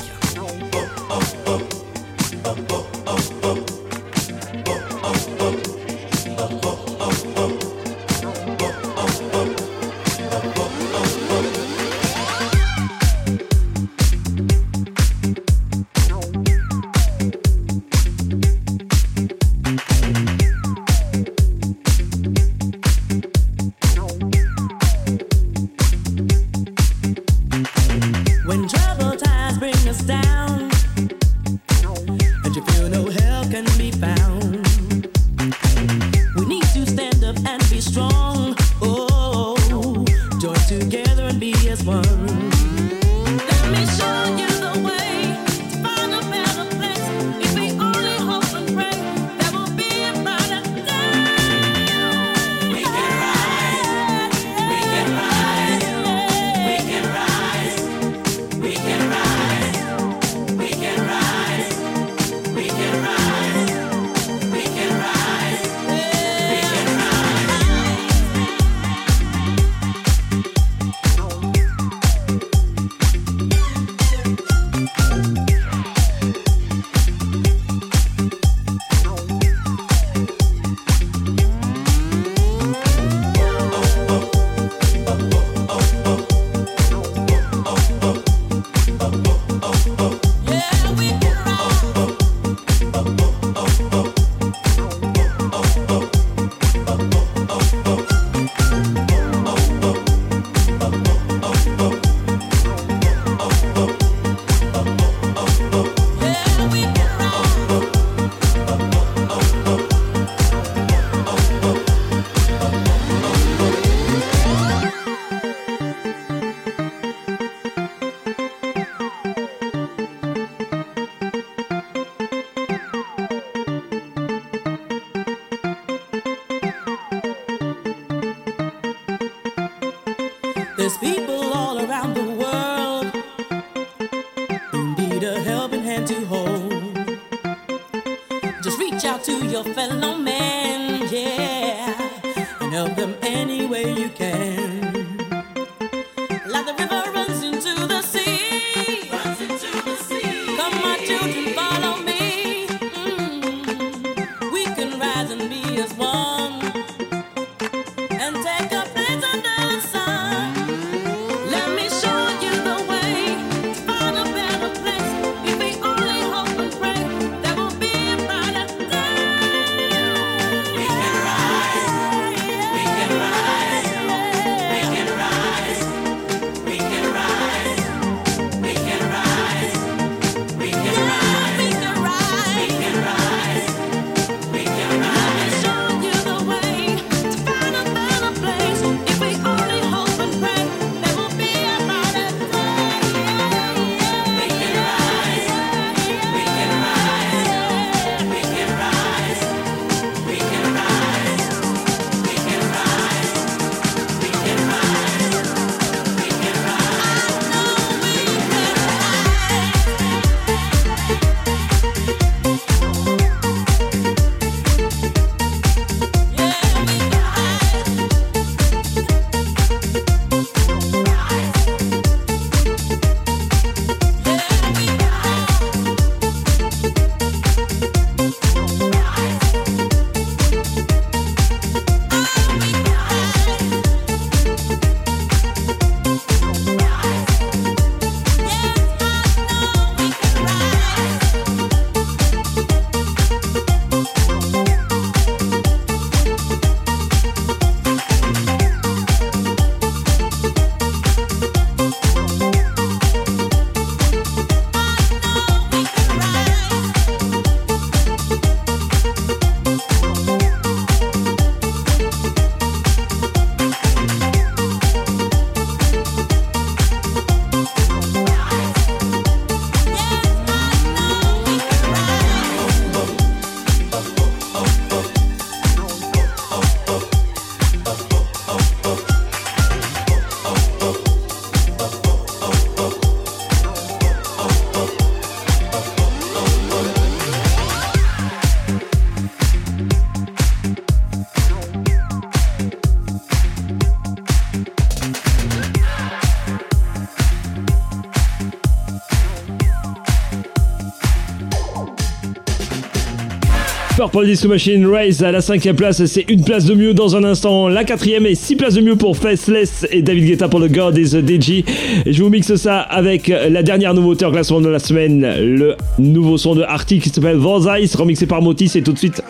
Pour le Disco Machine Race à la cinquième place, c'est une place de mieux dans un instant. La quatrième et six places de mieux pour Faceless et David Guetta pour le God is a DJ. Je vous mixe ça avec la dernière nouveauté en classement de la semaine, le nouveau son de Arctic qui s'appelle Vos remixé par Motis et tout de suite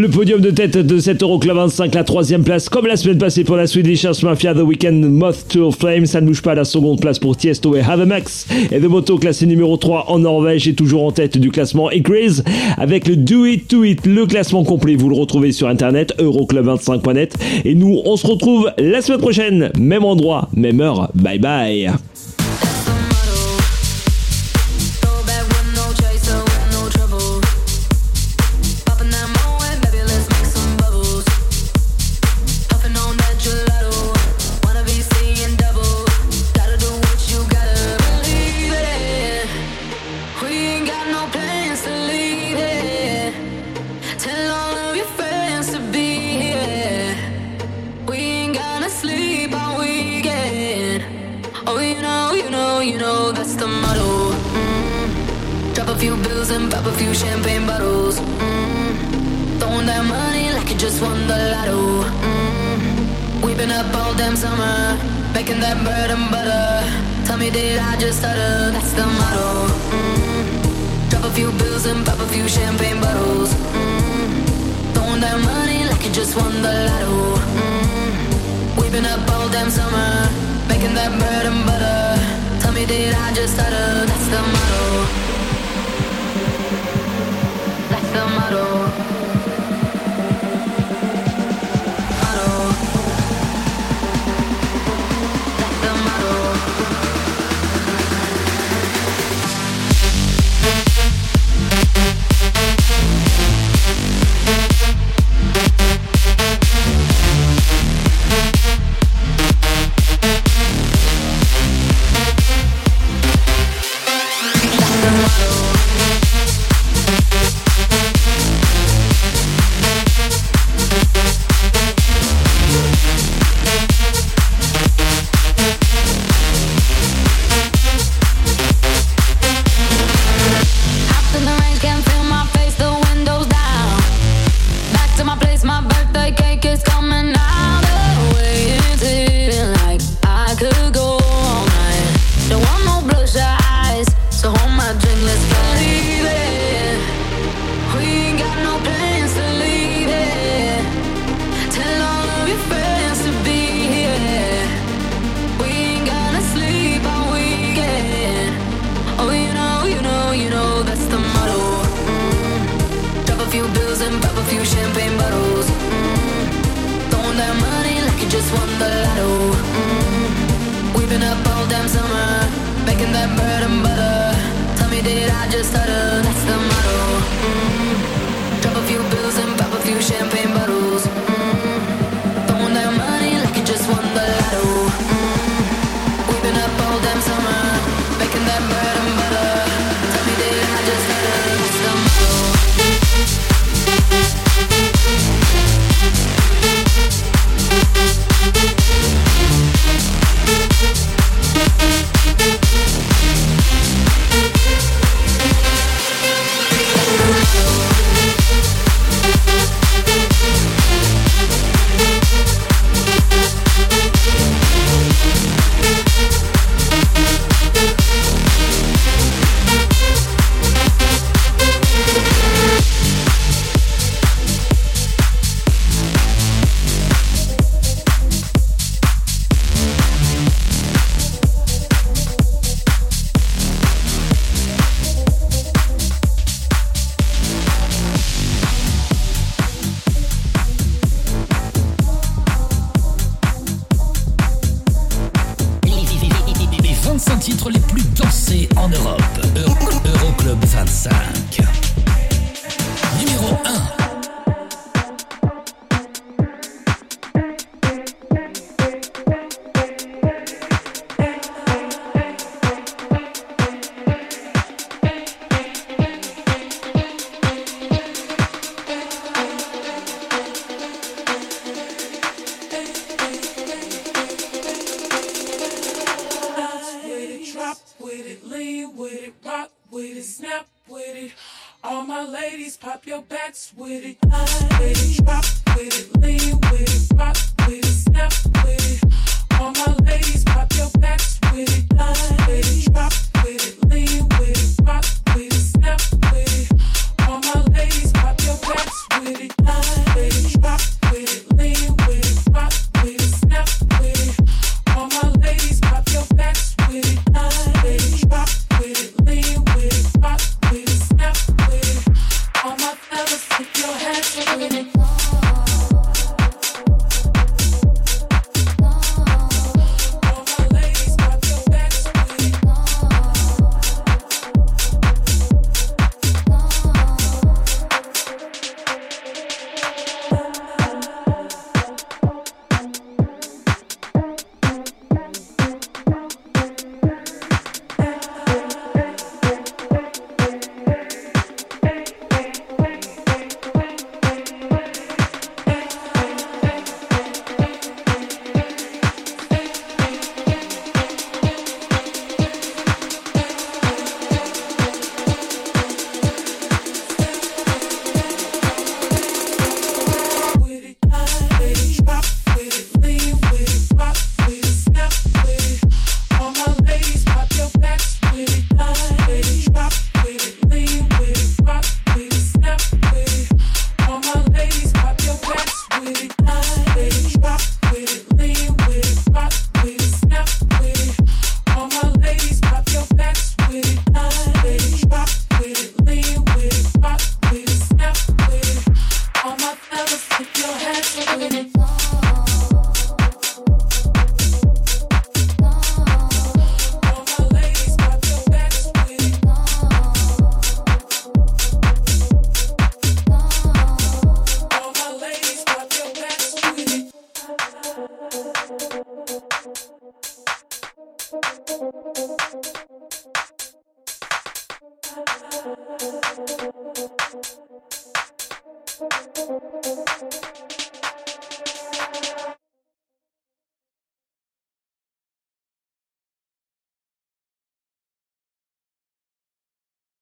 Le podium de tête de cet Euroclub 25, la troisième place, comme la semaine passée pour la Swedish House Mafia, The Weekend Moth Tour Flame. Ça ne bouge pas la seconde place pour Tiesto et Havemax. Et The Moto, classé numéro 3 en Norvège, est toujours en tête du classement. Et avec le Do It To It, le classement complet, vous le retrouvez sur internet, euroclub25.net. Et nous, on se retrouve la semaine prochaine, même endroit, même heure. Bye bye. few champagne bottles. Mm-hmm. Throwing that money like you just won the lotto. Mm-hmm. We've been up all damn summer, making that bread and butter. Tell me, did I just stutter? That's the motto. That's the motto.